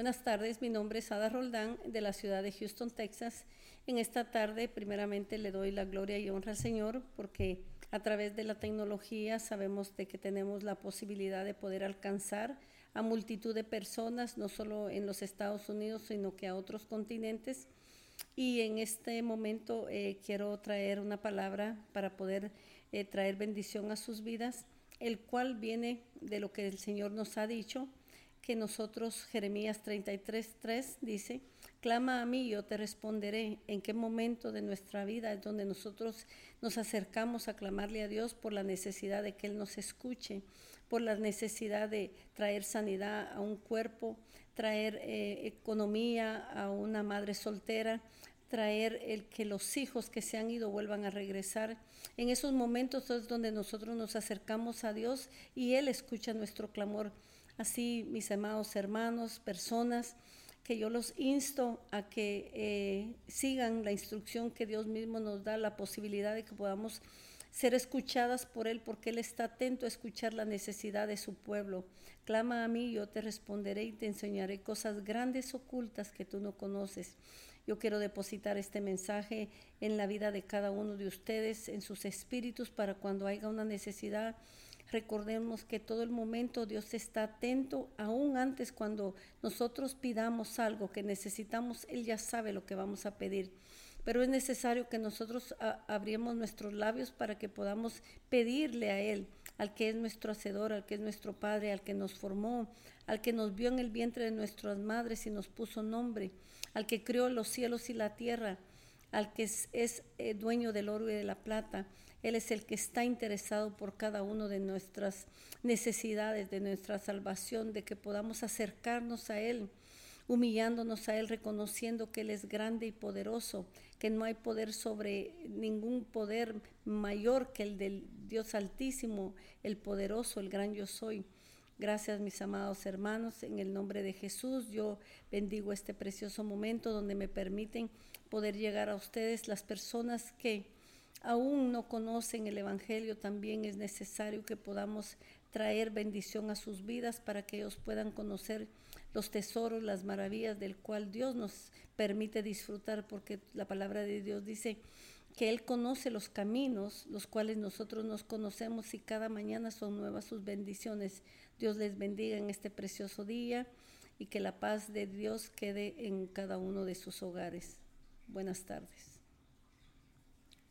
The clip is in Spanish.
Buenas tardes, mi nombre es Ada Roldán de la ciudad de Houston, Texas. En esta tarde, primeramente, le doy la gloria y honra al Señor porque a través de la tecnología sabemos de que tenemos la posibilidad de poder alcanzar a multitud de personas, no solo en los Estados Unidos, sino que a otros continentes. Y en este momento eh, quiero traer una palabra para poder eh, traer bendición a sus vidas, el cual viene de lo que el Señor nos ha dicho, que nosotros, Jeremías 33.3 dice, clama a mí y yo te responderé. ¿En qué momento de nuestra vida es donde nosotros nos acercamos a clamarle a Dios por la necesidad de que Él nos escuche, por la necesidad de traer sanidad a un cuerpo, traer eh, economía a una madre soltera, traer el que los hijos que se han ido vuelvan a regresar. En esos momentos es donde nosotros nos acercamos a Dios y Él escucha nuestro clamor. Así, mis amados hermanos, personas, que yo los insto a que eh, sigan la instrucción que Dios mismo nos da, la posibilidad de que podamos ser escuchadas por Él, porque Él está atento a escuchar la necesidad de su pueblo. Clama a mí, yo te responderé y te enseñaré cosas grandes ocultas que tú no conoces. Yo quiero depositar este mensaje en la vida de cada uno de ustedes, en sus espíritus, para cuando haya una necesidad. Recordemos que todo el momento Dios está atento, aún antes cuando nosotros pidamos algo que necesitamos, Él ya sabe lo que vamos a pedir pero es necesario que nosotros abriemos nuestros labios para que podamos pedirle a Él, al que es nuestro hacedor, al que es nuestro Padre, al que nos formó, al que nos vio en el vientre de nuestras madres y nos puso nombre, al que creó los cielos y la tierra, al que es, eh, dueño del oro y de la plata. Él es el que está interesado por cada una de nuestras necesidades, de nuestra salvación, de que podamos acercarnos a Él humillándonos a Él, reconociendo que Él es grande y poderoso, que no hay poder sobre ningún poder mayor que el del Dios Altísimo, el poderoso, el gran yo soy. Gracias mis amados hermanos, en el nombre de Jesús yo bendigo este precioso momento donde me permiten poder llegar a ustedes, las personas que aún no conocen el Evangelio, también es necesario que podamos traer bendición a sus vidas para que ellos puedan conocer los tesoros, las maravillas del cual Dios nos permite disfrutar, porque la palabra de Dios dice que Él conoce los caminos, los cuales nosotros nos conocemos y cada mañana son nuevas sus bendiciones. Dios les bendiga en este precioso día y que la paz de Dios quede en cada uno de sus hogares. Buenas tardes.